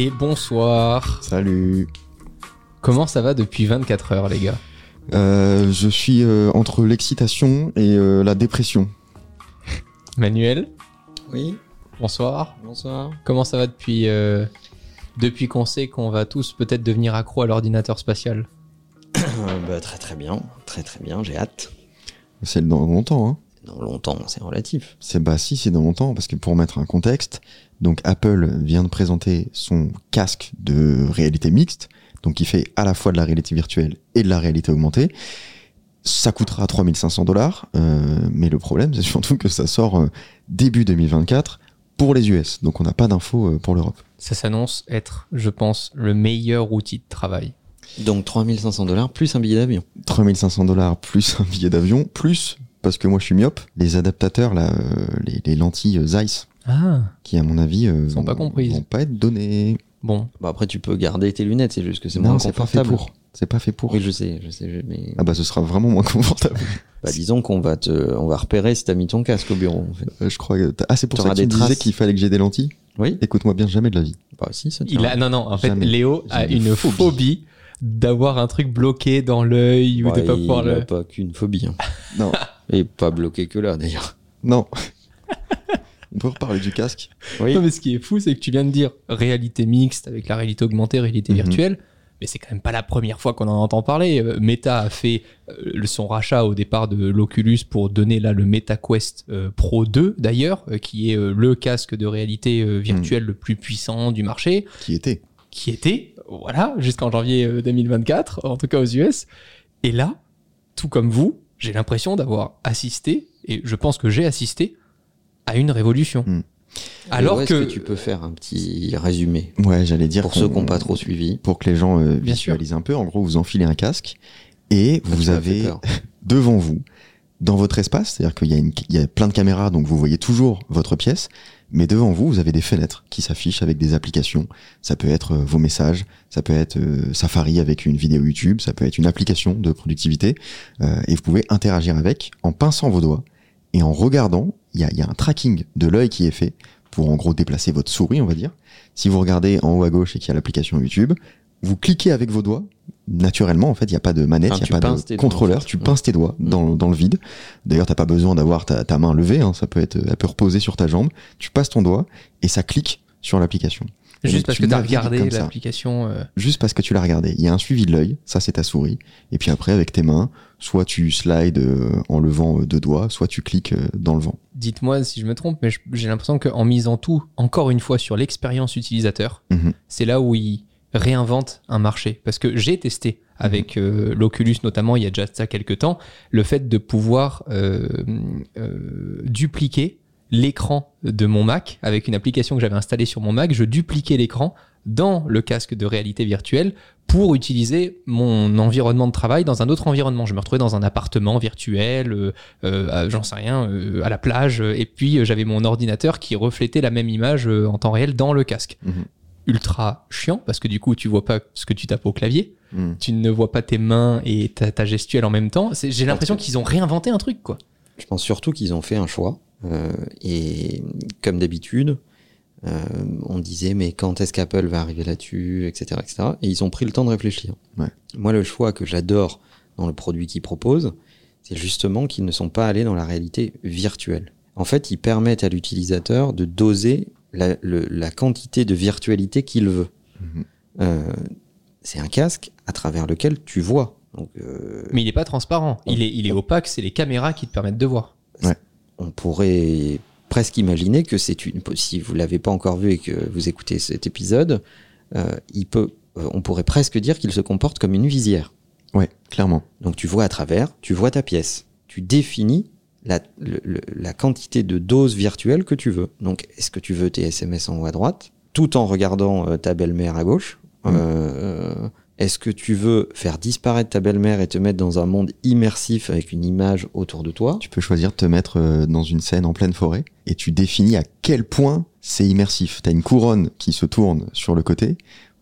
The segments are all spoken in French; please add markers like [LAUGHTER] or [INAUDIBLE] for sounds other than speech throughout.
Et bonsoir. Salut. Comment ça va depuis 24 heures, les gars? Euh, je suis euh, entre l'excitation et euh, la dépression. [LAUGHS] Manuel, Oui, bonsoir. bonsoir. Comment ça va depuis, euh, depuis qu'on sait qu'on va tous peut-être devenir accro à l'ordinateur spatial? [COUGHS] Bah, très très bien, très très bien, j'ai hâte. C'est dans longtemps, hein. Dans longtemps, c'est relatif. C'est bah si, c'est dans longtemps parce que pour mettre un contexte, donc Apple vient de présenter son casque de réalité mixte, donc qui fait à la fois de la réalité virtuelle et de la réalité augmentée. Ça coûtera 3500 dollars, euh, mais le problème c'est surtout que ça sort euh, début 2024 pour les US, donc on n'a pas d'infos euh, pour l'Europe. Ça s'annonce être, je pense, le meilleur outil de travail. Donc 3500 dollars plus un billet d'avion. 3500 dollars plus un billet d'avion, plus, parce que moi je suis myope, les adaptateurs, là, euh, les, les lentilles Zeiss, Ah, qui à mon avis euh, Sont pas comprises. vont pas être données. bon. Bah, après, tu peux garder tes lunettes, c'est juste que c'est Non, moins confortable. pour. C'est pas fait pour. Oui, je sais, je sais, je- mais Ah bah ce sera vraiment moins [LAUGHS] confortable. bah, disons qu'on va te, on va repérer si t'as mis ton casque au bureau. En fait. Euh, je crois que t'as- ah c'est pour ça que tu disais qu'il fallait que j'ai des lentilles. Oui. Écoute-moi bien, jamais de la vie. Bah si, ça Il a, non, non, en fait, Jamais. Léo a une phobie, d'avoir un truc bloqué dans l'œil ou Bah, de pas pouvoir il a le. pas qu'une phobie. hein. Non, [LAUGHS] Et pas bloqué que là, d'ailleurs. non. [LAUGHS] On peut reparler du casque. Oui. Non, mais ce qui est fou, c'est que tu viens de dire réalité mixte avec la réalité augmentée, réalité Mhm. virtuelle. Mais c'est quand même pas la première fois qu'on en entend parler. Euh, Meta a fait euh, son rachat au départ de l'Oculus pour donner là le MetaQuest euh, Pro 2 d'ailleurs, euh, qui est euh, le casque de réalité euh, virtuelle le plus puissant du marché, Qui était qui était, voilà, jusqu'en janvier euh, 2024, en tout cas aux US. Et là, tout comme vous, j'ai l'impression d'avoir assisté, et je pense que j'ai assisté, à une révolution. Mhm. Alors que, tu peux faire un petit résumé Ouais, j'allais dire pour ceux qui n'ont pas trop suivi. pour que les gens euh, sûr. visualisent un peu. En gros, vous enfilez un casque et vous avez [LAUGHS] devant vous, dans votre espace, c'est-à-dire qu'il y a plein de caméras, donc vous voyez toujours votre pièce, mais devant vous, vous avez des fenêtres qui s'affichent avec des applications. Ça peut être euh, vos messages, ça peut être euh, Safari avec une vidéo YouTube, ça peut être une application de productivité, euh, et vous pouvez interagir avec en pinçant vos doigts et en regardant. Il y a, il y a un tracking de l'œil qui est fait pour en gros déplacer votre souris, on va dire. Si vous regardez en haut à gauche et qu'il y a l'application YouTube, vous cliquez avec vos doigts. Naturellement, en fait, il n'y a pas de manette, il Enfin, n'y a pas de doigts, contrôleur. en fait. Tu pinces tes doigts dans, dans le vide. D'ailleurs, t'as pas besoin d'avoir ta, ta main levée. hein, ça peut être, elle peut reposer sur ta jambe. Tu passes ton doigt et ça clique sur l'application. Juste parce que tu as regardé l'application. euh, Juste parce que tu l'as regardé. Il y a un suivi de l'œil. Ça, c'est ta souris. Et puis après, avec tes mains, soit tu slides euh, en levant euh, deux doigts, soit tu cliques dans le vent. Dites-moi si je me trompe, mais j'ai l'impression qu'en misant tout, encore une fois, sur l'expérience utilisateur, Mhm. c'est là où ils réinventent un marché. Parce que j'ai testé avec euh, l'Oculus notamment, il y a déjà ça quelques temps, le fait de pouvoir euh, euh, dupliquer l'écran de mon Mac avec une application que j'avais installée sur mon Mac. Je dupliquais l'écran dans le casque de réalité virtuelle pour utiliser mon environnement de travail dans un autre environnement. Je me retrouvais dans un appartement virtuel, euh, j'en sais rien, euh, à la plage, et puis j'avais mon ordinateur qui reflétait la même image en temps réel dans le casque. Mhm. Ultra chiant parce que du coup tu vois pas ce que tu tapes au clavier, Mm. tu ne vois pas tes mains et ta, ta gestuelle en même temps. C'est- J'ai l'impression qu'ils ont réinventé un truc quoi. Je pense surtout qu'ils ont fait un choix. euh, et comme d'habitude, euh, on disait mais quand est-ce qu'Apple va arriver là-dessus, etc., etc. Et ils ont pris le temps de réfléchir. Ouais. Moi, le choix que j'adore dans le produit qu'ils proposent, c'est justement qu'ils ne sont pas allés dans la réalité virtuelle. En fait, ils permettent à l'utilisateur de doser la, le- la quantité de virtualité qu'il veut. Mhm. Euh, c'est un casque à travers lequel tu vois. Donc, euh, Mais il est pas transparent. Il est, il est opaque. C'est les caméras qui te permettent de voir. on pourrait presque imaginer que c'est une. Si vous l'avez pas encore vu et que vous écoutez cet épisode, euh, il peut, euh, on pourrait presque dire qu'il se comporte comme une visière. Ouais, clairement. Donc tu vois à travers, tu vois ta pièce, tu définis la, le- le- la quantité de doses virtuelles que tu veux. Donc est-ce que tu veux tes SMS en haut à droite, tout en regardant euh, ta belle-mère à gauche Mhm. Euh, Est-ce que tu veux faire disparaître ta belle-mère et te mettre dans un monde immersif avec une image autour de toi? Tu peux choisir de te mettre euh, dans une scène en pleine forêt et tu définis à quel point c'est immersif. T'as une couronne qui se tourne sur le côté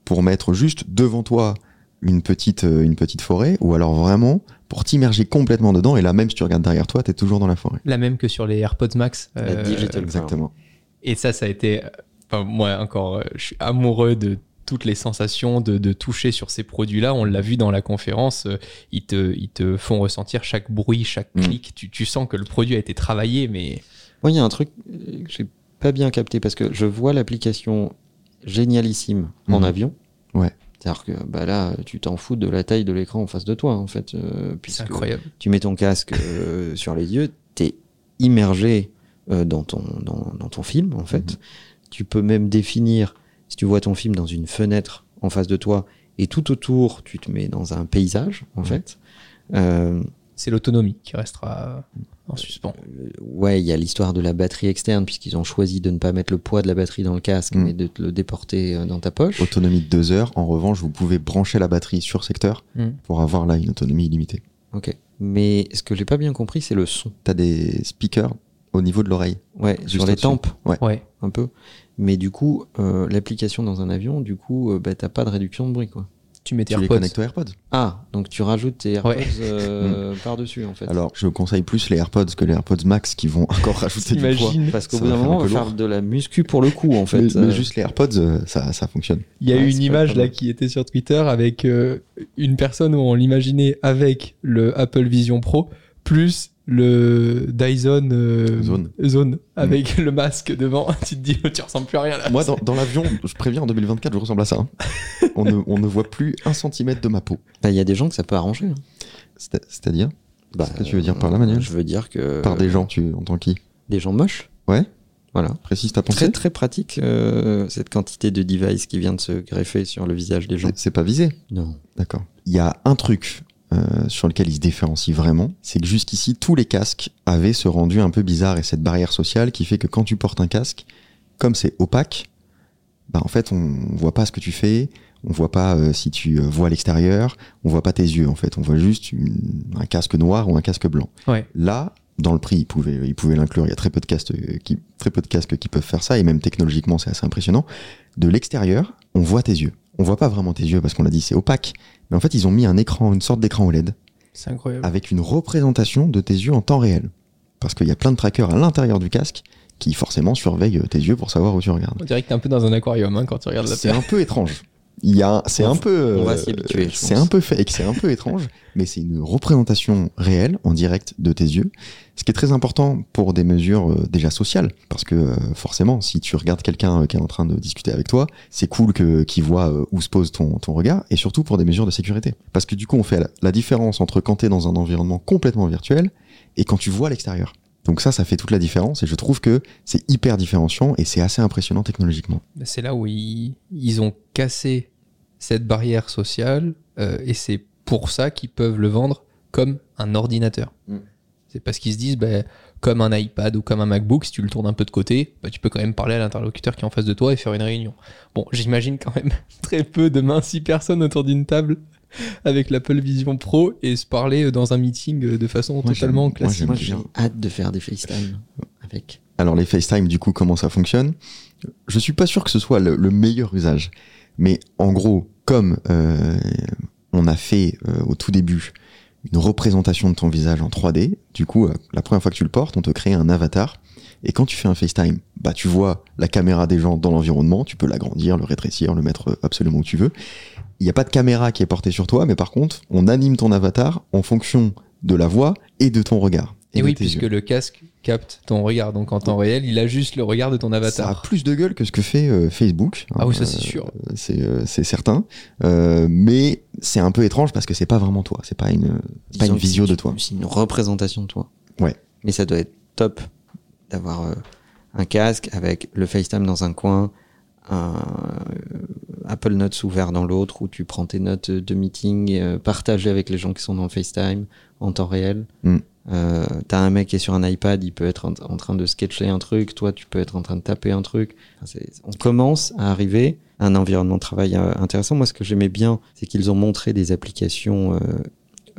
pour mettre juste devant toi une petite, une petite forêt ou alors vraiment pour t'immerger complètement dedans et là même si tu regardes derrière toi, t'es toujours dans la forêt. La même que sur les AirPods Max. La euh, digital Exactement. Et ça, ça a été. Enfin, moi, encore, euh, je suis amoureux de toutes les sensations de, de toucher sur ces produits-là. On l'a vu dans la conférence. euh, Ils te, ils te font ressentir chaque bruit, chaque Mm. clic. Tu, tu sens que le produit a été travaillé, mais. Moi, il y a un truc euh, que j'ai pas bien capté parce que je vois l'application génialissime en Mhm. avion. Ouais. C'est-à-dire que bah là, tu t'en fous de la taille de l'écran en face de toi, en fait. euh, puisque incroyable. Tu mets ton casque euh, [LAUGHS] sur les yeux, t'es immergé euh, dans, ton, dans, dans ton film, en fait. Mhm. Tu peux même définir, si tu vois ton film dans une fenêtre en face de toi, et tout autour, tu te mets dans un paysage, en Mhm. fait. Euh, C'est l'autonomie qui restera en suspens. euh, ouais, il y a l'histoire de la batterie externe, puisqu'ils ont choisi de ne pas mettre le poids de la batterie dans le casque, Mm. mais de te le déporter euh, dans ta poche. Autonomie de deux heures. En revanche, vous pouvez brancher la batterie sur secteur Mm. pour avoir là une autonomie illimitée. Ok. Mais ce que j'ai pas bien compris, c'est le son. T'as des speakers au niveau de l'oreille. Ouais, Juste sur les tempes, Ouais. un peu. Mais du coup, euh, l'application dans un avion, du coup, euh, bah, t'as pas de réduction de bruit, quoi. Tu mets tes Tu les AirPods. connectes aux AirPods. Ah, donc tu rajoutes tes AirPods Ouais. euh, [LAUGHS] par-dessus, en fait. Alors, je conseille plus les AirPods que les AirPods Max qui vont [LAUGHS] encore rajouter du poids. Parce qu'au bout d'un faire moment, on va faire de la muscu pour le coup, en fait. mais, mais juste les AirPods, euh, ça, ça fonctionne. Il y a eu une image là qui était sur Twitter avec euh, une personne où on l'imaginait avec le Apple Vision Pro plus le Dyson euh, Zone. Zone avec [LAUGHS] le masque devant. [LAUGHS] tu te dis, tu ressembles plus à rien là. Moi, dans, dans l'avion, je préviens, en 2024, je ressemble à ça. hein. [LAUGHS] on, ne, on ne voit plus un centimètre de ma peau. bah, il y a des gens que ça peut arranger. hein. C'est- C'est-à-dire Bah, Qu'est-ce que tu veux dire par là, Manuel Je veux dire que. Par des gens, tu entends qui Des gens moches. Ouais Voilà. Précise ta pensée Très très pratique euh, cette quantité de device qui vient de se greffer sur le visage des gens. C'est pas visé. Non. D'accord. Il y a un truc euh, sur lequel il se différencie vraiment, c'est que jusqu'ici, tous les casques avaient ce rendu un peu bizarre et cette barrière sociale qui fait que quand tu portes un casque, comme c'est opaque, bah en fait, on voit pas ce que tu fais, on voit pas euh, si tu euh, vois l'extérieur, on voit pas tes yeux en fait, on voit juste une- un casque noir ou un casque blanc. Ouais. Là, dans le prix, ils pouvaient, ils pouvaient l'inclure. Il y a très peu de casques qui, très peu de casques qui peuvent faire ça, et même technologiquement, c'est assez impressionnant. De l'extérieur, on voit tes yeux. On voit pas vraiment tes yeux parce qu'on l'a dit, c'est opaque. Mais en fait, ils ont mis un écran, une sorte d'écran OLED C'est incroyable. avec une représentation de tes yeux en temps réel. Parce qu'il y a plein de trackers à l'intérieur du casque qui forcément surveillent tes yeux pour savoir où tu regardes. On dirait que t'es un peu dans un aquarium hein, quand tu regardes la C'est un peu étrange. [LAUGHS] Il y a, c'est un peu, on va s'y habituer, je C'est un peu fake, c'est un peu étrange, mais c'est une représentation réelle, en direct de tes yeux. Ce qui est très important pour des mesures euh, déjà sociales, parce que euh, forcément, si tu regardes quelqu'un euh, qui est en train de discuter avec toi, c'est cool que qu'il voit euh, où se pose ton, ton regard, et surtout pour des mesures de sécurité. Parce que du coup, on fait la, la différence entre quand t'es dans un environnement complètement virtuel et quand tu vois l'extérieur. Donc ça, ça fait toute la différence, et je trouve que c'est hyper différenciant et c'est assez impressionnant technologiquement. C'est là où ils, ils ont cassé cette barrière sociale euh, et c'est pour ça qu'ils peuvent le vendre comme un ordinateur. Mm. C'est parce qu'ils se disent, bah, comme un iPad ou comme un MacBook, si tu le tournes un peu de côté, bah, tu peux quand même parler à l'interlocuteur qui est en face de toi et faire une réunion. Bon, j'imagine quand même [LAUGHS] très peu de mains, six personnes autour d'une table avec l'Apple Vision Pro et se parler dans un meeting de façon Moi, totalement classique. Moi, j'ai hâte de faire des FaceTime avec. Alors les FaceTime, du coup, comment ça fonctionne? Je suis pas sûr que ce soit le, le meilleur usage, mais en gros, comme euh, on a fait euh, au tout début une représentation de ton visage en 3D, du coup, euh, la première fois que tu le portes, on te crée un avatar. Et quand tu fais un FaceTime, bah tu vois la caméra des gens dans l'environnement, tu peux l'agrandir, le rétrécir, le mettre absolument où tu veux. Il n'y a pas de caméra qui est portée sur toi, mais par contre, on anime ton avatar en fonction de la voix et de ton regard. Et oui, puisque yeux. le casque capte ton regard, donc en temps réel, il a juste le regard de ton Ça a avatar. plus de gueule que ce que fait euh, Facebook. Ah oui, ça, c'est Euh, sûr. C'est euh, c'est certain. Euh, mais c'est un peu étrange parce que c'est pas vraiment toi. C'est pas une, pas une visio de toi. C'est une représentation de toi. Ouais. Mais ça doit être top d'avoir euh, un casque avec le FaceTime dans un coin, un euh, Apple Notes ouvert dans l'autre, où tu prends tes notes de meeting euh, partagées avec les gens qui sont dans FaceTime en temps réel. Mm. Euh, T'as un mec qui est sur un iPad, il peut être en, en train de sketcher un truc, toi tu peux être en train de taper un truc. Enfin, on commence à arriver à un environnement de travail euh, intéressant. Moi, ce que j'aimais bien, c'est qu'ils ont montré des applications euh,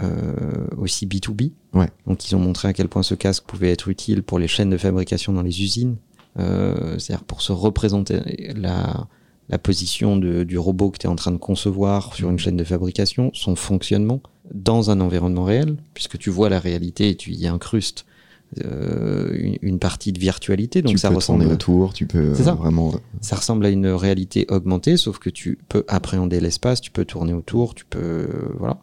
euh, aussi B2B. Ouais. Donc, ils ont montré à quel point ce casque pouvait être utile pour les chaînes de fabrication dans les usines. Euh, C'est-à-dire pour se représenter la, la position de- du robot que tu es en train de concevoir sur une chaîne de fabrication, son fonctionnement dans un environnement réel, puisque tu vois la réalité et tu y incrustes euh, une, une partie de virtualité. Donc tu ça peux ressemble, autour, tu peux ça. euh, vraiment. ça ressemble à une réalité augmentée, sauf que tu peux appréhender l'espace, tu peux tourner autour, tu peux euh, voilà.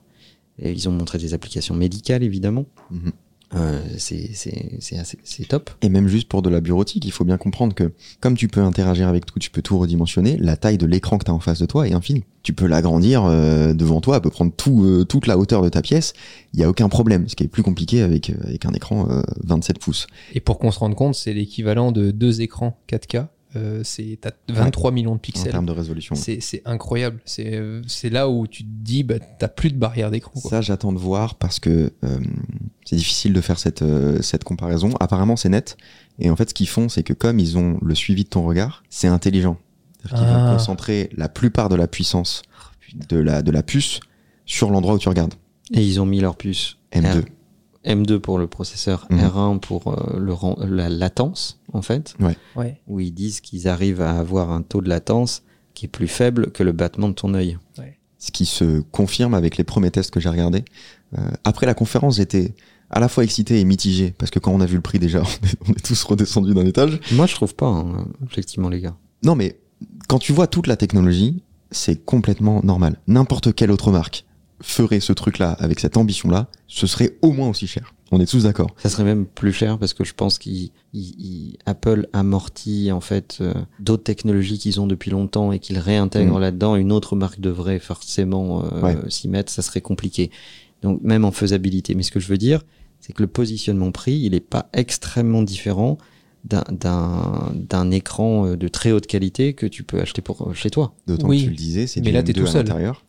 Et ils ont montré des applications médicales évidemment. Mhm. Euh, c'est c'est c'est assez- c'est top. Et même juste pour de la bureautique, il faut bien comprendre que comme tu peux interagir avec tout, tu peux tout redimensionner, la taille de l'écran que tu as en face de toi est infinie. Tu peux l'agrandir euh, devant toi, elle peut prendre tout, euh, toute la hauteur de ta pièce, il n'y a aucun problème, ce qui est plus compliqué avec, euh, avec un écran euh, 27 pouces. Et pour qu'on se rende compte, c'est l'équivalent de deux écrans 4K. Euh, c'est t'as 23 millions de En pixels. termes de résolution. C'est c'est incroyable. C'est c'est là où tu te dis, bah, t'as plus de barrière d'écran. quoi. Ça, j'attends de voir parce que euh, c'est difficile de faire cette, euh, cette comparaison. Apparemment, c'est net. Et en fait, ce qu'ils font, c'est que comme ils ont le suivi de ton regard, c'est intelligent. C'est-à-dire qu'ils Ah. vont concentrer la plupart de la puissance de la, de la puce sur l'endroit où tu regardes. Et ils ont mis leur puce M2. R- M2 pour le processeur, Mhm. R1 pour euh, le la latence en fait, Ouais. où ils disent qu'ils arrivent à avoir un taux de latence qui est plus faible que le battement de ton œil. Ce qui se confirme avec les premiers tests que j'ai regardés. Euh, après la conférence, j'étais à la fois excité et mitigé parce que quand on a vu le prix déjà, [LAUGHS] on est, on est tous redescendus d'un étage. Moi, je trouve pas, hein, effectivement, les gars. Non, mais quand tu vois toute la technologie, c'est complètement normal. N'importe quelle autre marque ferait ce truc-là avec cette ambition-là, ce serait au moins aussi cher. On est tous d'accord. Ça serait même plus cher parce que je pense qu'Apple Apple amortit en fait euh, d'autres technologies qu'ils ont depuis longtemps et qu'ils réintègrent Mm. là-dedans. Une autre marque devrait forcément euh, Ouais. s'y mettre, ça serait compliqué. Donc même en faisabilité. Mais ce que je veux dire, c'est que le positionnement prix, il n'est pas extrêmement différent d'un- écran euh, de très haute qualité que tu peux acheter pour chez toi. D'autant Oui. que tu le disais, c'est Mais du là, t'es M2 tout à seul. l'intérieur.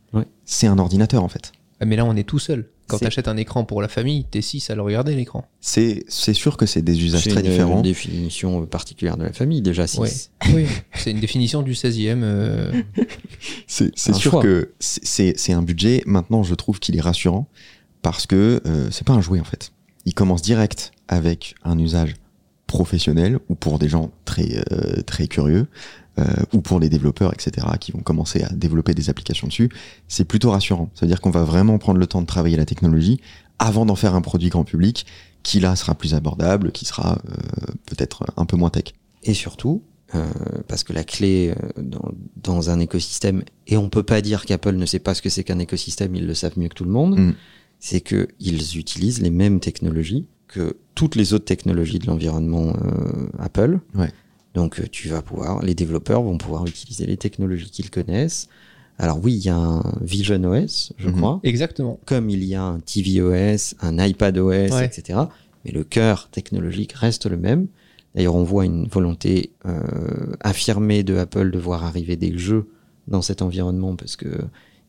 C'est un ordinateur en fait. Ah, Mais là, on est tout seul. Quand C'est- t'achètes un écran pour la famille, t'es 6 à le regarder l'écran. C'est c'est sûr que c'est des usages C'est très une, différents. une définition euh, particulière de la famille, déjà 6. Ouais. [LAUGHS] Oui. C'est une définition du 16e. euh, C'est c'est sûr choix. que c'est- c'est c'est un budget. Maintenant, je trouve qu'il est rassurant parce que euh, c'est pas un jouet en fait. Il commence direct avec un usage professionnel ou pour des gens très euh, très curieux euh, ou pour les développeurs, etc., qui vont commencer à développer des applications dessus. C'est plutôt rassurant. Ça veut dire qu'on va vraiment prendre le temps de travailler la technologie avant d'en faire un produit grand public qui là sera plus abordable, qui sera euh, peut-être un peu moins tech. Et surtout, euh, parce que la clé euh, dans, dans un écosystème, et on peut pas dire qu'Apple ne sait pas ce que c'est qu'un écosystème, ils le savent mieux que tout le monde, Mm. c'est que ils utilisent les mêmes technologies que toutes les autres technologies de l'environnement euh, Apple. Ouais. Donc euh, tu vas pouvoir, les développeurs vont pouvoir utiliser les technologies qu'ils connaissent. Alors oui, il y a un Vision OS, je Mhm. crois, Exactement. comme il y a un tvOS, un iPadOS, Ouais. etc. Mais le cœur technologique reste le même. D'ailleurs, on voit une volonté euh, affirmée de Apple de voir arriver des jeux dans cet environnement parce que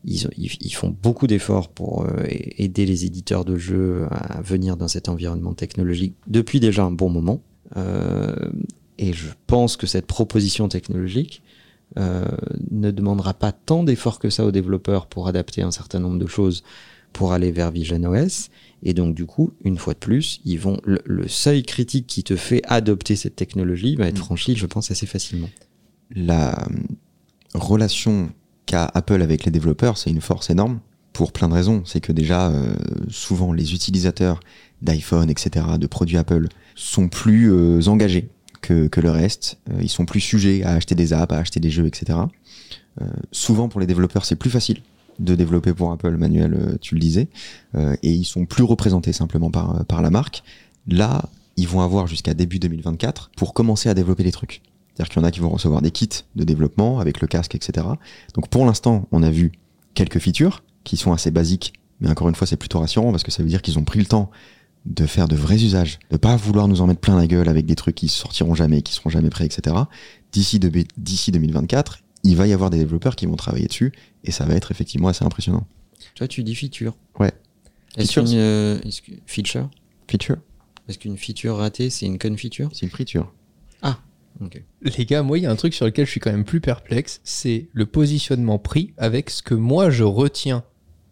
ils, font beaucoup d'efforts pour euh, aider les éditeurs de jeux à venir dans cet environnement technologique depuis déjà un bon moment. Euh, et je pense que cette proposition technologique euh, ne demandera pas tant d'efforts que ça aux développeurs pour adapter un certain nombre de choses pour aller vers Vision OS. Et donc, du coup, une fois de plus, ils vont, le, le seuil critique qui te fait adopter cette technologie va être Mm. franchi, je pense, assez facilement. la relation qu'a Apple avec les développeurs, c'est une force énorme pour plein de raisons. C'est que déjà, euh, souvent, les utilisateurs d'iPhone, etc., de produits Apple, sont plus euh, engagés que, le reste. Euh, ils sont plus sujets à acheter des apps, à acheter des jeux, etc. Souvent, pour les développeurs, c'est plus facile de développer pour Apple, Manuel, tu le disais, et ils sont plus représentés simplement par, par la marque. Là, ils vont avoir jusqu'à début 2024 pour commencer à développer les trucs. C'est-à-dire qu'il y en a qui vont recevoir des kits de développement avec le casque, etc. Donc pour l'instant, on a vu quelques features qui sont assez basiques, mais encore une fois, c'est plutôt rassurant parce que ça veut dire qu'ils ont pris le temps de faire de vrais usages, de pas vouloir nous en mettre plein la gueule avec des trucs qui sortiront jamais, qui seront jamais prêts, etc. D'ici de- d'ici 2024, il va y avoir des développeurs qui vont travailler dessus et ça va être effectivement assez impressionnant. Toi, tu dis feature. Ouais. Est-ce qu'une euh, que- feature? Feature, Est-ce qu'une feature ratée, c'est une conne feature c'est une friture. Les gars, moi, il y a un truc sur lequel je suis quand même plus perplexe, c'est le positionnement pris avec ce que moi je retiens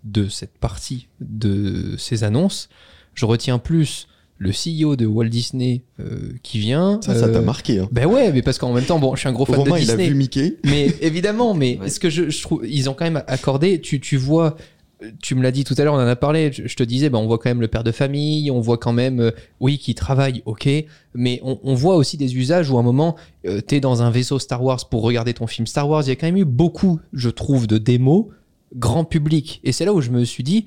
de cette partie de ces annonces. Je retiens plus le CEO de Walt Disney euh, qui vient. Ça, ça t'a euh, marqué. Hein. Ben ouais, mais parce qu'en même temps, bon, je suis un gros fan Romain, de il a Disney. vu Mickey. Mais évidemment, mais [LAUGHS] Ouais. ce que je, je trouve, ils ont quand même accordé. Tu, tu vois, tu me l'as dit tout à l'heure, on en a parlé. Je, te disais, ben, on voit quand même le père de famille, on voit quand même, euh, oui, qui travaille, ok, mais on, on voit aussi des usages où à un moment, euh, t'es dans un vaisseau Star Wars pour regarder ton film Star Wars. Il y a quand même eu beaucoup, je trouve, de démos grand public. Et c'est là où je me suis dit,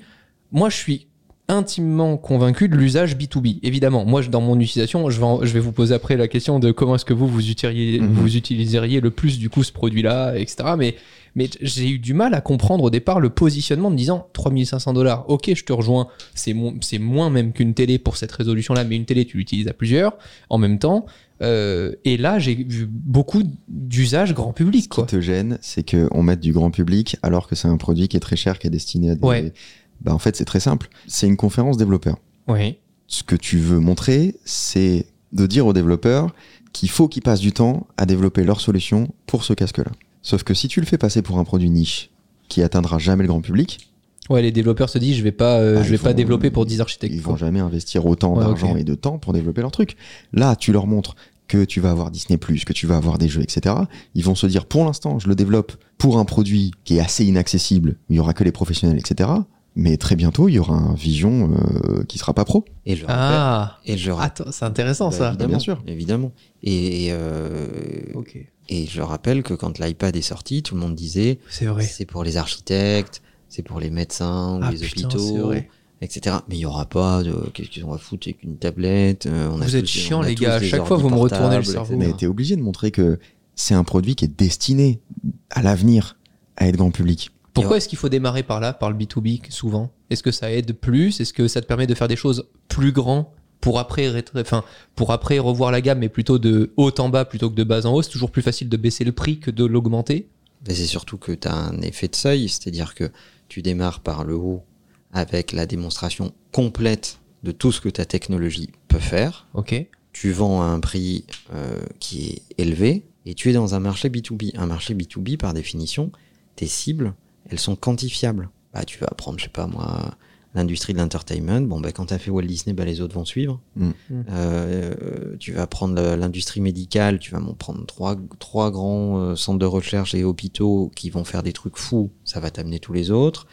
moi, je suis intimement convaincu de l'usage B2B. Évidemment, moi, dans mon utilisation, je vais, en- je vais vous poser après la question de comment est-ce que vous, vous, utiliseriez, Mhm. vous utiliseriez le plus, du coup, ce produit-là, etc. Mais, mais j'ai eu du mal à comprendre au départ le positionnement en me disant 3500 dollars, ok, je te rejoins, c'est mo- c'est moins même qu'une télé pour cette résolution-là, mais une télé, tu l'utilises à plusieurs en même temps. Euh, et là, j'ai vu beaucoup d'usages grand public, Ce qui quoi. te gêne, c'est qu'on mette du grand public alors que c'est un produit qui est très cher, qui est destiné à des. Ouais. Bah, en fait, c'est très simple. C'est une conférence développeur. Oui. Ce que tu veux montrer, c'est de dire aux développeurs qu'il faut qu'ils passent du temps à développer leur solution pour ce casque-là. Sauf que si tu le fais passer pour un produit niche qui atteindra jamais le grand public, Ouais, les développeurs se disent, je vais pas, euh, bah, je vais pas développer pour 10 architectes. Ils quoi. vont jamais investir autant Ouais, d'argent et de temps pour développer leur truc. Là, tu leur montres que tu vas avoir Disney+, que tu vas avoir des jeux, etc. Ils vont se dire, pour l'instant, je le développe pour un produit qui est assez inaccessible, où il y aura que les professionnels, etc. Mais très bientôt, il y aura un Vision euh, qui sera pas pro. Et je le rappelle. Ah, Et je rappelle. c'est intéressant Bah, ça. évidemment, bien sûr. Évidemment. Et, euh, Ok, et je rappelle que quand l'iPad est sorti, tout le monde disait c'est vrai. c'est pour les architectes, c'est pour les médecins ou Ah, les putain, hôpitaux, etc. Mais il y aura pas de qu'est-ce qu'ils ont à foutre avec une tablette. euh, on a Vous êtes tous- chiants, on a les gars. À chaque fois, vous me retournez le cerveau. etc. Mais tu es obligé de montrer que c'est un produit qui est destiné à l'avenir à être grand public. Pourquoi est-ce qu'il faut démarrer par là, par le B2B souvent? Est-ce que ça aide plus? Est-ce que ça te permet de faire des choses plus grands? Pour après, enfin, pour après revoir la gamme, mais plutôt de haut en bas plutôt que de bas en haut C'est toujours plus facile de baisser le prix que de l'augmenter Mais c'est surtout que tu as un effet de seuil, c'est-à-dire que tu démarres par le haut avec la démonstration complète de tout ce que ta technologie peut faire. Ok. Tu vends à un prix euh, qui est élevé et tu es dans un marché B2B. Un marché B2B, par définition, tes cibles, elles sont quantifiables. Bah, tu vas prendre, je sais pas moi, l'industrie de l'entertainment. Bon, bah, quand tu as fait Walt Disney, bah, les autres vont suivre. Mm. Mm. Euh, tu vas prendre l'industrie médicale, tu vas m'en prendre trois, trois grands euh, centres de recherche et hôpitaux qui vont faire des trucs fous, ça va t'amener tous les autres.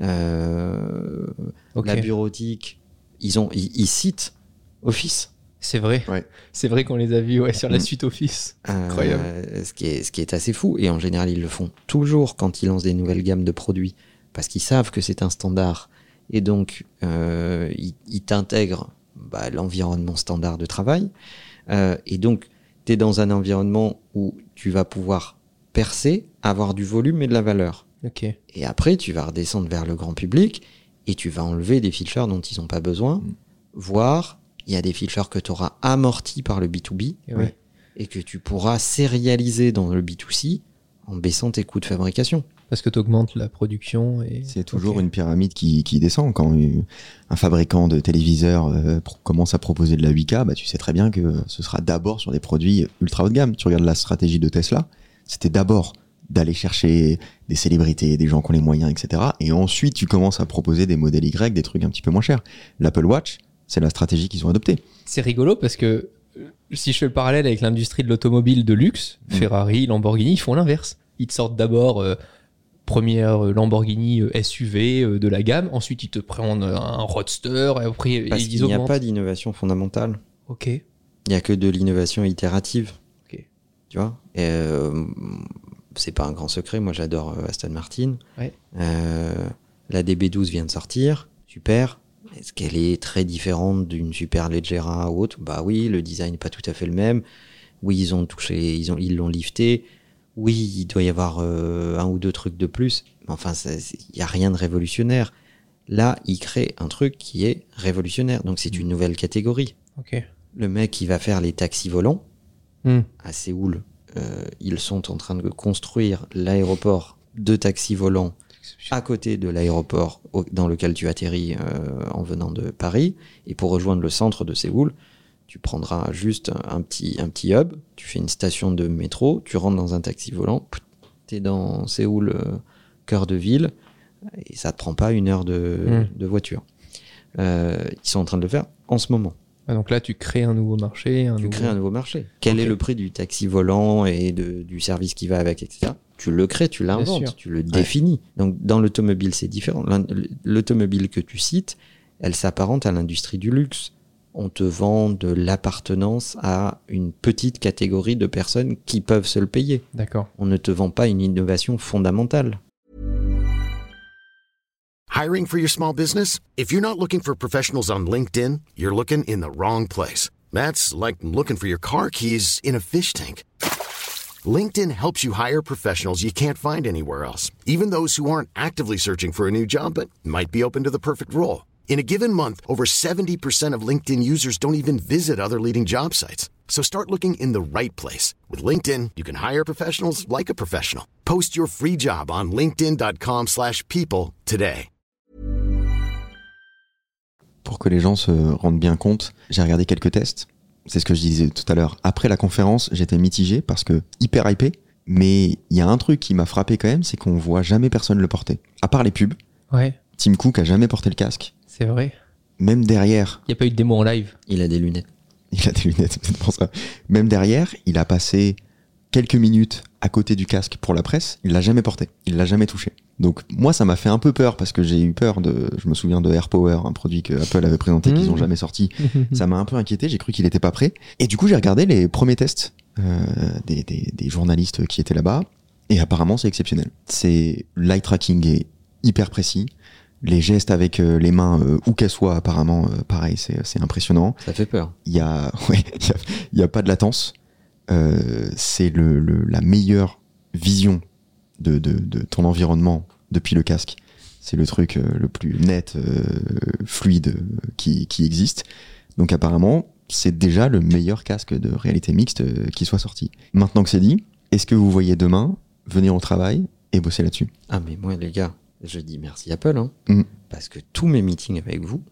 Euh, Ok. La bureautique, ils, ont, ils, ils citent Office. C'est vrai. Ouais. C'est vrai qu'on les a vus ouais, sur la Mm. suite Office. Euh, Incroyable. ce, qui est, ce qui est assez fou. Et en général, ils le font toujours quand ils lancent des nouvelles gammes de produits, parce qu'ils savent que c'est un standard. Et donc, euh, ils t'intègrent bah, l'environnement standard de travail. Euh, et donc, tu es dans un environnement où tu vas pouvoir percer, avoir du volume et de la valeur. Et après, tu vas redescendre vers le grand public et tu vas enlever des features dont ils n'ont pas besoin, Mm. voire il y a des features que tu auras amortis par le B2B Et ouais. et que tu pourras sérialiser dans le B2C en baissant tes coûts de fabrication. Parce que tu augmentes la production. et C'est toujours une pyramide qui, qui descend. Quand un fabricant de téléviseurs euh, commence à proposer de la 8K, bah, tu sais très bien que ce sera d'abord sur des produits ultra haut de gamme. Tu regardes la stratégie de Tesla, c'était d'abord d'aller chercher des célébrités, des gens qui ont les moyens, etc. Et ensuite, tu commences à proposer des modèles Y, des trucs un petit peu moins chers. L'Apple Watch, c'est la stratégie qu'ils ont adoptée. C'est rigolo parce que euh, si je fais le parallèle avec l'industrie de l'automobile de luxe, Mm. Ferrari, Lamborghini, ils font l'inverse. Ils te sortent d'abord euh, première euh, Lamborghini euh, SUV euh, de la gamme, ensuite ils te prennent un Roadster, et après Parce ils qu'il n'y a pas d'innovation fondamentale. Ok. Il n'y a que de l'innovation itérative. Ok. Tu vois? Et, euh, C'est pas un grand secret. Moi, j'adore Aston Martin. Ouais. Euh, la DB12 vient de sortir. Super. Est-ce qu'elle est très différente d'une Super Leggera ou autre? Bah oui, le design n'est pas tout à fait le même. Oui, ils ont touché, ils ont, ils l'ont lifté. Oui, il doit y avoir euh, un ou deux trucs de plus. Mais enfin, il n'y a rien de révolutionnaire. Là, il crée un truc qui est révolutionnaire. Donc c'est une nouvelle catégorie. Le mec qui va faire les taxis volants Hmm. à Séoul, euh, ils sont en train de construire l'aéroport de taxis volants à côté de l'aéroport dans lequel tu atterris euh, en venant de Paris. Et pour rejoindre le centre de Séoul, tu prendras juste un, petit, un petit hub, tu fais une station de métro, tu rentres dans un taxi volant, tu es dans Séoul, euh, cœur de ville, et ça te prend pas une heure de, Mm. de voiture. Euh, ils sont en train de le faire en ce moment. Ah, donc là, tu crées un nouveau marché. Un Tu nouveau... crées un nouveau marché. Quel est le prix du taxi volant et de- du service qui va avec, etc. Tu le crées, tu l'inventes, tu le définis. Donc dans l'automobile, c'est différent. L'automobile que tu cites, elle s'apparente à l'industrie du luxe. On te vend de l'appartenance à une petite catégorie de personnes qui peuvent se le payer. D'accord. On ne te vend pas une innovation fondamentale. Hiring for your small business? If you're not looking for professionals on LinkedIn, you're looking in the wrong place. That's like looking for your car keys in a fish tank. LinkedIn helps you hire professionals you can't find anywhere else, even those who aren't actively searching for a new job but might be open to the perfect role. In a given month, over 70% of LinkedIn users don't even visit other leading job sites. So start looking in the right place. With LinkedIn, you can hire professionals like a professional. Post your free job on linkedin.com/people slash people today. Pour que les gens se rendent bien compte, j'ai regardé quelques tests. C'est ce que je disais tout à l'heure. Après la conférence, j'étais mitigé parce que hyper hypé. Mais il y a un truc qui m'a frappé quand même, c'est qu'on voit jamais personne le porter. À part les pubs. Ouais, Tim Cook a jamais porté le casque. C'est vrai. Même derrière, Il n'y a pas eu de démo en live. Il a des lunettes. [LAUGHS] il a des lunettes, c'est peut-être pour ça. Même derrière, il a passé quelques minutes à côté du casque pour la presse. Il l'a jamais porté. Il l'a jamais touché. Donc moi, ça m'a fait un peu peur parce que j'ai eu peur de. Je me souviens de AirPower, un produit que Apple avait présenté qu'ils Mmh. ont jamais sorti. [LAUGHS] ça m'a un peu inquiété. J'ai cru qu'il était pas prêt. Et du coup, j'ai regardé les premiers tests euh, des, des, des journalistes qui étaient là-bas. Et apparemment, c'est exceptionnel. C'est l'eye tracking est hyper précis. Les gestes avec euh, les mains, euh, où qu'elles soient, apparemment, euh, pareil, c'est impressionnant Ça fait peur. il y a, [LAUGHS] ouais, il y a, y a pas de latence. C'est le, le- la meilleure vision de, de, de ton environnement depuis le casque. C'est le truc le plus net, fluide qui, qui existe. Donc apparemment, c'est déjà le meilleur casque de réalité mixte qui soit sorti. Maintenant que c'est dit, est-ce que vous voyez demain venir au travail et bosser là-dessus? Ah mais moi les gars, je dis merci Apple, hein, Mm. parce que tous mes meetings avec vous,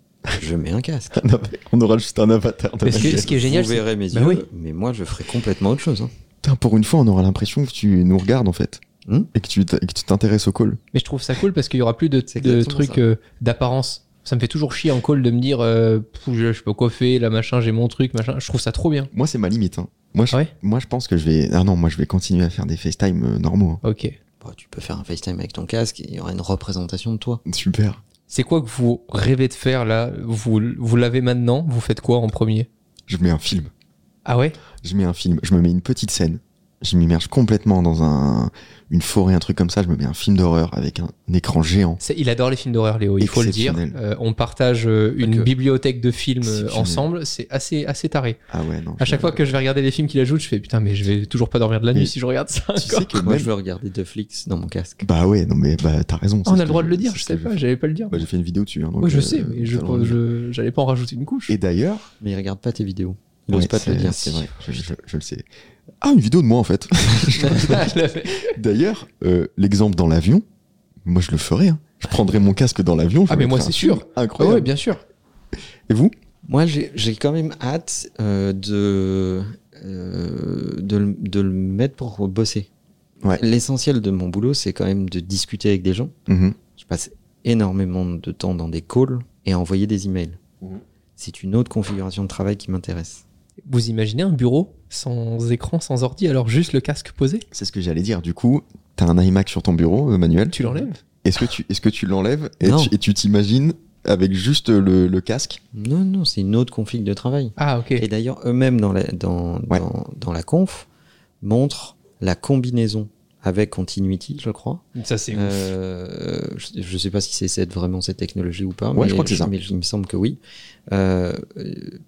je mets un casque. [LAUGHS] On aura juste un avatar. de Mais ce, qui, gueule. ce qui est génial, Vous verrez mes Bah yeux, oui. mais moi je ferai complètement autre chose. hein. Putain, pour une fois, on aura l'impression que tu nous regardes en fait. Hmm et que tu que t'intéresses au call. Mais je trouve ça cool parce qu'il y aura plus de, de trucs euh, d'apparence. Ça me fait toujours chier en call de me dire euh, je, je sais pas quoi faire, là machin, j'ai mon truc, machin. Je trouve ça trop bien. Moi, c'est ma limite. hein. Moi, je, Ouais? moi, je pense que je vais. Ah non, moi, je vais continuer à faire des FaceTime euh, normaux. hein. Ok. Bon, tu peux faire un FaceTime avec ton casque et il y aura une représentation de toi. Super. C'est quoi que vous rêvez de faire là? Vous, vous l'avez maintenant? Vous faites quoi en premier? Je mets un film. Ah ouais? Je mets un film. Je me mets une petite scène. Je m'immerge complètement dans un, une forêt, un truc comme ça. Je me mets un film d'horreur avec un, écran géant. C'est- Il adore les films d'horreur, Léo, il faut le dire. Exceptionnel. Euh, on partage euh, une que- bibliothèque de films euh, ensemble, c'est assez, assez taré. Ah ouais, non. À chaque fois que je vais regarder les films qu'il ajoute, je fais putain, mais je vais toujours pas dormir de la Mais nuit si je regarde ça. Tu encore. sais que Moi même. je veux regarder Netflix dans mon casque. Bah ouais, non, mais bah, t'as raison. on a le droit de le dire, je sais pas, j'allais pas le dire. Bah, j'ai fait une vidéo dessus. hein, donc, oui, je euh, sais, mais je- j'allais pas en rajouter une couche. Et d'ailleurs. Mais il regarde pas tes vidéos. Il ouais, ose pas te le c'est- dire. C'est vrai, je, je- je le sais. Ah, une vidéo de moi en fait. [LAUGHS] D'ailleurs, euh, l'exemple dans l'avion, moi je le ferais. hein. Je prendrais mon casque dans l'avion. je Ah, mais moi, c'est sûr. Ah Incroyable. ouais, bien sûr. Et vous? Moi j'ai quand même hâte euh, de, euh, de, le- de le mettre pour bosser. Ouais. L'essentiel de mon boulot c'est quand même de discuter avec des gens. Mhm. Je passe énormément de temps dans des calls et à envoyer des emails. Mhm. C'est une autre configuration de travail qui m'intéresse. Vous imaginez un bureau sans écran, sans ordi, alors juste le casque posé C'est ce que j'allais dire. Du coup, t'as un iMac sur ton bureau, euh, Manuel. Tu l'enlèves Est-ce que tu est-ce que tu l'enlèves et Non. tu- et tu t'imagines avec juste le, le casque Non, non, c'est une autre config de travail. Ah, ok. Et d'ailleurs, eux-mêmes, dans la, dans, Ouais. dans, dans la conf, montrent la combinaison avec Continuity, je crois. Ça, c'est ouf. Euh, je, je sais pas si c'est cette, vraiment cette technologie ou pas. Ouais, mais je crois que c'est ça. Mais il me semble que oui. Euh,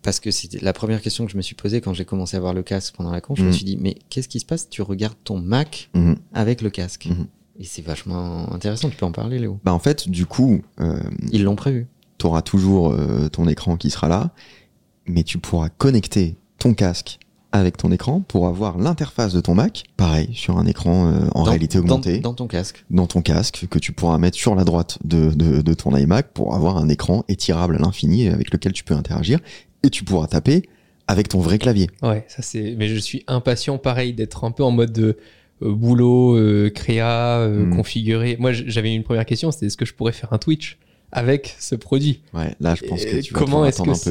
parce que c'était la première question que je me suis posée quand j'ai commencé à voir le casque pendant la conf. Je me Mhm. suis dit, mais qu'est-ce qui se passe? Si tu regardes ton Mac Mhm. avec le casque Mhm. Et c'est vachement intéressant, tu peux en parler, Léo. Bah en fait, du coup, euh, Ils l'ont prévu. tu auras toujours euh, ton écran qui sera là, mais tu pourras connecter ton casque avec ton écran pour avoir l'interface de ton Mac, pareil, sur un écran euh, en Dans- réalité augmentée, Dans, ton casque. dans ton casque, que tu pourras mettre sur la droite de, de, de ton iMac pour avoir un écran étirable à l'infini avec lequel tu peux interagir, et tu pourras taper avec ton vrai clavier. Ouais, ça c'est. Mais je suis impatient, pareil, d'être un peu en mode de euh, boulot, euh, créa, euh, Mm. configuré. Moi, j'avais une première question, c'était est-ce que je pourrais faire un Twitch? Avec ce produit Ouais, là je pense que tu vas Comment est-ce que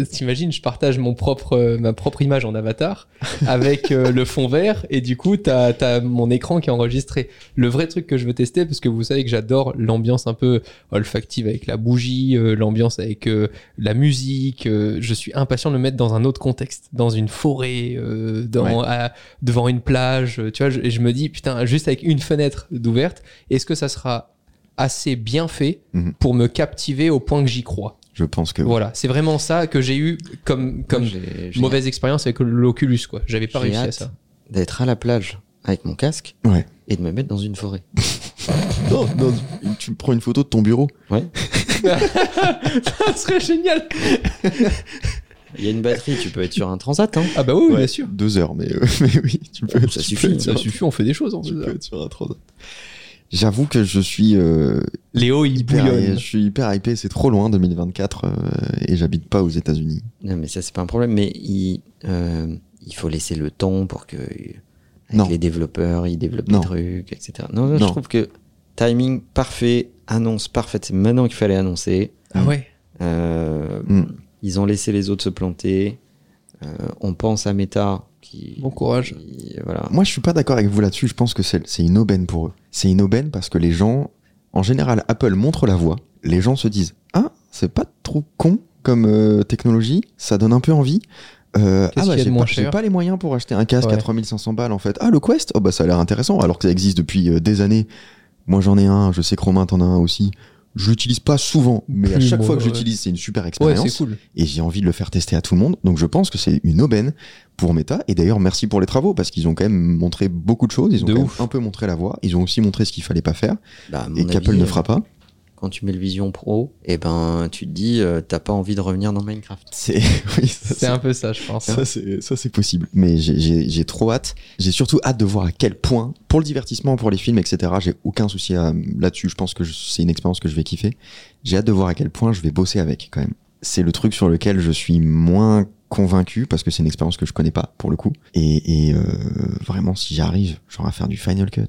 euh, T'imagines, je partage mon propre, euh, ma propre image en avatar [LAUGHS] avec euh, le fond vert et du coup, t'as as mon écran qui est enregistré. Le vrai truc que je veux tester, parce que vous savez que j'adore l'ambiance un peu olfactive avec la bougie, euh, l'ambiance avec la musique. euh, je suis impatient de le mettre dans un autre contexte, dans une forêt, euh, à- devant une plage. Tu vois, je- et je me dis, putain, juste avec une fenêtre d'ouverte, est-ce que ça sera assez bien fait Mhm. pour me captiver au point que j'y crois Je pense que. voilà, c'est vraiment ça que j'ai eu comme, comme J'ai- j'ai mauvaise expérience avec l'Oculus, quoi. J'avais pas J'ai réussi à ça. D'être à la plage avec mon casque Ouais. et de me mettre dans une forêt. [LAUGHS] Non, non, tu prends une photo de ton bureau. [LAUGHS] ça serait génial. Il y a une batterie, tu peux être sur un transat. Hein. Ah bah oui, Ouais, bien sûr. Deux heures, mais, euh, [LAUGHS] mais oui, tu peux. Ça tu suffit, peux être Ça sur- suffit, on fait des choses en tu deux peux heures. être sur un transat. J'avoue que je suis euh, Léo, il hyper, bouillonne. je suis hyper hypé. C'est trop loin 2024 euh, et j'habite pas aux États-Unis. Non, mais ça, c'est pas un problème. Mais il, euh, il faut laisser le temps pour que avec Non. les développeurs, ils développent Non. des trucs, etc. Non, non, je trouve que timing parfait, annonce parfaite. C'est maintenant qu'il fallait annoncer. Ah ouais. Euh, Mm. Ils ont laissé les autres se planter. Euh, on pense à Meta. Qui, Bon courage. qui- voilà. Moi, je suis pas d'accord avec vous là-dessus. Je pense que c'est une aubaine pour eux. C'est une aubaine parce que les gens, en général, Apple montre la voie. Les gens se disent Ah, c'est pas trop con comme euh, technologie. Ça donne un peu envie. Euh, ah bah a j'ai moins pas, pas les moyens pour acheter un casque à Ouais. 3500 balles en fait. Ah le Quest, oh bah ça a l'air intéressant alors que ça existe depuis euh, des années. Moi j'en ai un, je sais que Romain t'en as un aussi. Je l'utilise pas souvent, mais à chaque fois que ouais. j'utilise c'est une super expérience c'est cool. et j'ai envie de le faire tester à tout le monde. Donc je pense que c'est une aubaine pour Meta. Et d'ailleurs, merci pour les travaux parce qu'ils ont quand même montré beaucoup de choses. Ils ont De quand même un peu montré la voie. Ils ont aussi montré ce qu'il fallait pas faire Bah, et qu'Apple ne euh, fera pas. Quand tu mets le Vision Pro, et ben, tu te dis, euh, t'as pas envie de revenir dans Minecraft. C'est [LAUGHS] oui, ça, C'est un peu ça, je pense. ça, c'est ça c'est possible. Mais j'ai- j'ai j'ai trop hâte. J'ai surtout hâte de voir à quel point, pour le divertissement, pour les films, etc. J'ai aucun souci à- là-dessus. Je pense que c'est une expérience que je vais kiffer. J'ai hâte de voir à quel point je vais bosser avec quand même. C'est le truc sur lequel je suis moins convaincu parce que c'est une expérience que je connais pas pour le coup. Et, et, euh, vraiment, si j'arrive, genre à faire du Final Cut.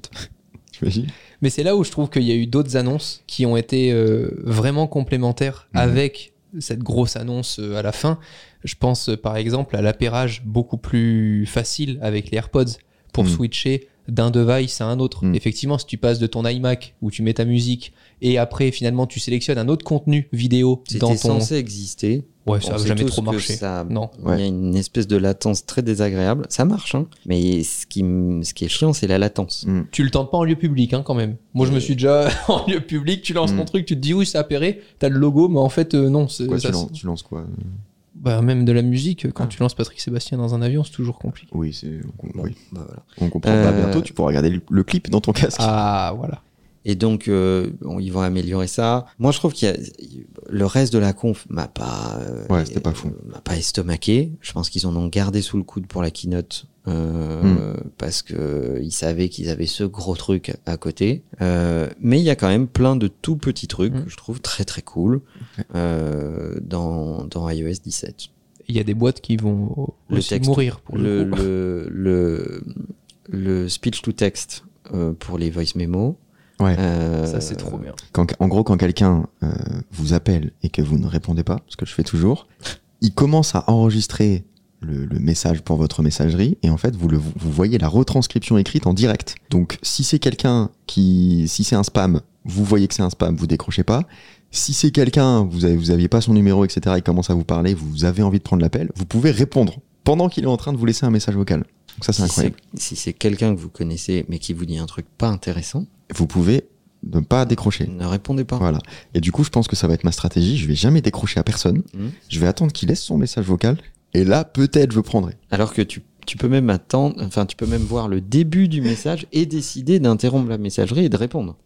T'imagines Mais c'est là où je trouve qu'il y a eu d'autres annonces qui ont été euh, vraiment complémentaires Mhm. avec cette grosse annonce euh, à la fin. Je pense euh, par exemple à l'appairage beaucoup plus facile avec les AirPods pour Mhm. switcher d'un device à un autre. Mhm. Effectivement, si tu passes de ton iMac où tu mets ta musique et après finalement tu sélectionnes un autre contenu vidéo dans C'était ton... censé exister. Ouais, ça n'a jamais trop marché. ça- Non. Il y a une espèce de latence très désagréable. Ça marche, hein. Mais ce qui, m- ce qui est chiant, c'est la latence. Mm. Tu le tentes pas en lieu public hein, quand même. Moi je me Et- suis déjà [LAUGHS] en lieu public, tu lances Mhm. ton truc, tu te dis oui c'est appairé, t'as le logo, mais en fait euh, non. c'est- Quoi, ça, tu, lances, tu lances quoi Bah, même de la musique, quand Ah. tu lances Patrick Sébastien dans un avion, c'est toujours compliqué. Oui, c'est. on- oui. Bah, voilà. On comprend Euh, pas bientôt. Tu pourras regarder le, le clip dans ton casque. Ah, voilà. Et donc, euh, bon, ils vont améliorer ça. Moi, je trouve qu'il y a le reste de la conf m'a pas, euh, Ouais, c'était pas fou. m'a pas estomaqué. Je pense qu'ils en ont gardé sous le coude pour la keynote euh, Hmm. parce que ils savaient qu'ils avaient ce gros truc à côté. Euh, mais il y a quand même plein de tout petits trucs Hmm. que je trouve très très cool euh, dans dans iOS 17. Il y a des boîtes qui vont Le aussi texte. mourir pour le, Le coup. le, le le speech to text euh, pour les voice memos. Ouais. Euh, Ça, c'est trop bien. Quand, en gros, quand quelqu'un euh, vous appelle et que vous ne répondez pas, ce que je fais toujours, il commence à enregistrer le, le message pour votre messagerie et en fait, vous, le, vous voyez la retranscription écrite en direct. Donc, si c'est quelqu'un qui, si c'est un spam, vous voyez que c'est un spam, vous décrochez pas. Si c'est quelqu'un, vous avez, vous aviez pas son numéro, etc., il commence à vous parler, vous avez envie de prendre l'appel, vous pouvez répondre pendant qu'il est en train de vous laisser un message vocal. Donc ça, c'est si incroyable. Si c'est quelqu'un que vous connaissez mais qui vous dit un truc pas intéressant, Vous pouvez ne pas décrocher. ne répondez pas. Voilà. Et du coup, je pense que ça va être ma stratégie. Je vais jamais décrocher à personne. Mhm. Je vais attendre qu'il laisse son message vocal. Et là, peut-être je prendrai. Alors que tu, tu peux même attendre, enfin, tu peux même voir le début du message et décider d'interrompre la messagerie et de répondre.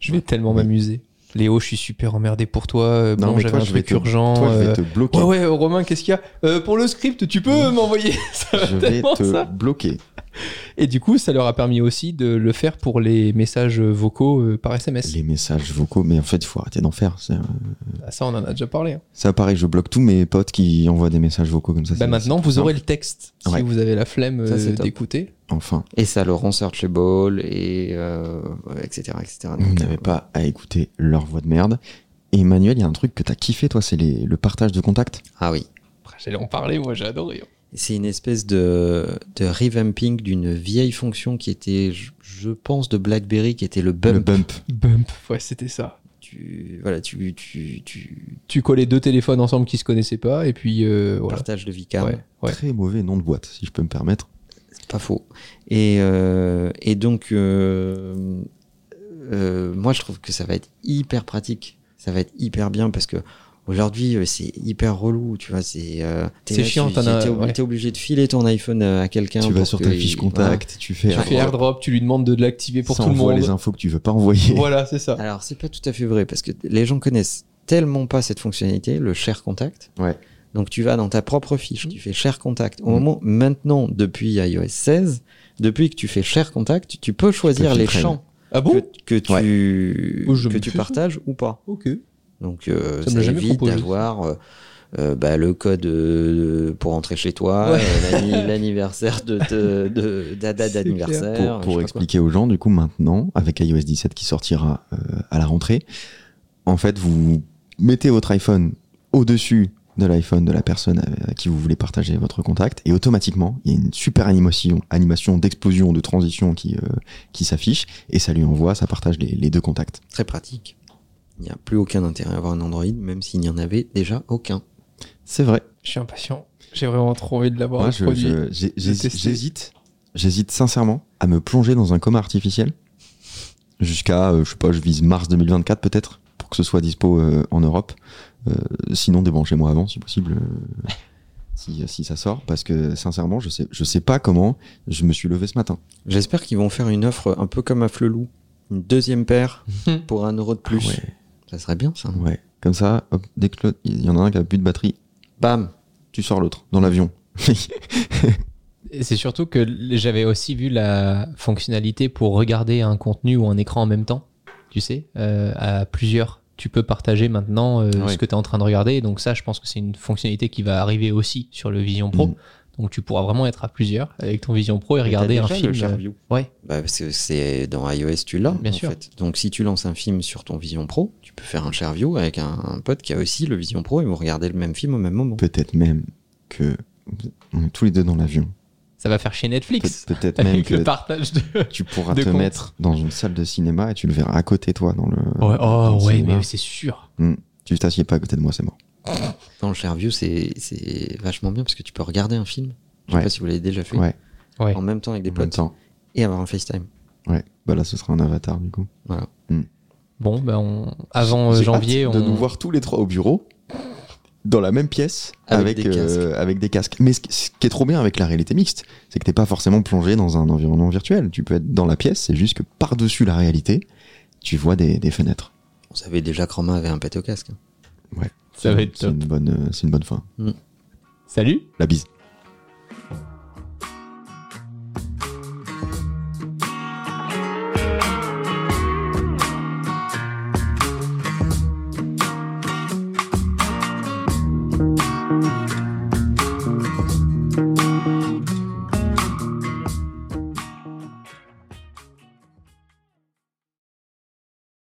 Je vais tellement Oui. m'amuser. Léo, je suis super emmerdé pour toi. euh, Non, j'avais toi, un je vais truc te, urgent. toi, je vais euh, te bloquer. Ouais, ouais, Romain, qu'est-ce qu'il y a? Euh, Pour le script, tu peux m'envoyer [LAUGHS] ça va je vais te ça. bloquer. [LAUGHS] Et du coup, ça leur a permis aussi de le faire pour les messages vocaux euh, par SMS. Les messages vocaux, mais en fait, il faut arrêter d'en faire. Euh, Ah, ça, on en a déjà parlé. hein. Ça, pareil, je bloque tous mes potes qui envoient des messages vocaux comme ça. Bah, maintenant, vous aurez simple. le texte si Ouais. vous avez la flemme Ça, euh, d'écouter. Enfin, Et ça le rend searchable et euh, etc. etc. vous Donc, n'avez euh, pas à écouter leur voix de merde. Et Emmanuel, il y a un truc que t'as kiffé, toi, c'est le partage de contacts. Ah oui. Après, J'allais en parler, moi j'ai adoré. C'est une espèce de, de revamping d'une vieille fonction qui était, je, je pense, de BlackBerry, qui était le bump. Le bump. Bump, ouais, c'était ça. Tu, voilà, tu, tu, tu Tu collais deux téléphones ensemble qui se connaissaient pas, et puis euh, voilà. partages de Vicam. Ouais, ouais. Très mauvais nom de boîte, si je peux me permettre. C'est pas faux. Et, euh, et donc, euh, euh, moi, je trouve que ça va être hyper pratique. Ça va être hyper bien parce que aujourd'hui, euh, c'est hyper relou. Tu vois, c'est euh, chiant, as- T'es ob- ouais. t'es obligé de filer ton iPhone euh, à quelqu'un. Tu vas sur ta il- fiche voilà. contact, tu fais, Tu fais airdrop, tu lui demandes de l'activer pour ça tout le monde. les infos que tu veux pas envoyer. [LAUGHS] Voilà, c'est ça. Alors, c'est pas tout à fait vrai parce que les gens connaissent tellement pas cette fonctionnalité, le share contact. Ouais. Donc, tu vas dans ta propre fiche, tu fais share contact. Au Mm. moment, maintenant, depuis iOS 16, depuis que tu fais share contact, tu peux choisir les champs Ah bon? que, que tu, Oh, que tu partages ou pas. Ok. Donc, euh, Ça ça, évite d'avoir euh, euh, bah, le code pour entrer chez toi, Ouais. euh, [LAUGHS] l'anniversaire de, de, de, d'Ada d'anniversaire. Pour, expliquer aux gens, du coup, maintenant, avec iOS 17 qui sortira euh, à la rentrée, en fait, vous mettez votre iPhone au-dessus de l'iPhone de la personne à qui vous voulez partager votre contact, et automatiquement, il y a une super animation, animation d'explosion, de transition qui, euh, qui s'affiche, et ça lui envoie, ça partage les, les deux contacts. Très pratique. Il n'y a plus aucun intérêt à avoir un Android, même s'il n'y en avait déjà aucun. C'est vrai. Je suis impatient. J'ai vraiment trop envie de l'avoir. J'hésite, j'hésite, j'hésite sincèrement à me plonger dans un coma artificiel jusqu'à, euh, je sais pas, je vise mars 2024 peut-être pour que ce soit dispo euh, en Europe. Euh, sinon, débranchez-moi avant si possible. euh, Si, si ça sort, parce que sincèrement, je sais, je sais pas comment je me suis levé ce matin. J'espère qu'ils vont faire une offre un peu comme à Flelou. Une deuxième paire [LAUGHS] pour un euro de plus. Ah ouais, Ça serait bien, ça. ouais. Comme ça, hop, dès que l'autre- il y en a un qui a plus de batterie, Bam tu sors l'autre dans l'avion. [LAUGHS] C'est surtout que j'avais aussi vu la fonctionnalité pour regarder un contenu ou un écran en même temps. Tu sais, euh, à plusieurs. Tu peux partager maintenant euh, Ouais. ce que tu es en train de regarder. Donc ça, je pense que c'est une fonctionnalité qui va arriver aussi sur le Vision Pro. Mm. Donc tu pourras vraiment être à plusieurs avec ton Vision Pro et regarder un film. Le share euh, view. Ouais, Bah, parce que c'est dans iOS, tu l'as. Bien en sûr. fait. Donc, si tu lances un film sur ton Vision Pro, tu peux faire un share view avec un, un pote qui a aussi le Vision Pro et vous regardez le même film au même moment. Peut-être même que on est tous les deux dans l'avion. ça va faire chez Netflix. Pe- Peut-être même Avec que le partage de. tu pourras de te compte. mettre dans une salle de cinéma et tu le verras à côté toi dans le. Ouais, dans oh le ouais, cinéma. mais c'est sûr. Tu t'assieds pas à côté de moi, c'est mort. Dans le share view, c'est c'est vachement bien parce que tu peux regarder un film. Je sais Ouais. pas si vous l'avez déjà fait. Ouais. Ouais. En même temps avec des potes temps. et avoir un FaceTime. Ouais. Bah là, ce sera un avatar du coup. Voilà. Bon, ben on... avant euh, janvier, hâte on. de nous voir tous les trois au bureau, dans la même pièce, Avec avec des euh, avec des casques. Mais ce qui ce qui est trop bien avec la réalité mixte, c'est que t'es pas forcément plongé dans un environnement virtuel. Tu peux être dans la pièce, c'est juste que par-dessus la réalité, tu vois des, des fenêtres. On savait déjà que Romain avait un pet au casque. hein. Ça va être C'est top. une bonne, euh, c'est une bonne fin. Salut La bise.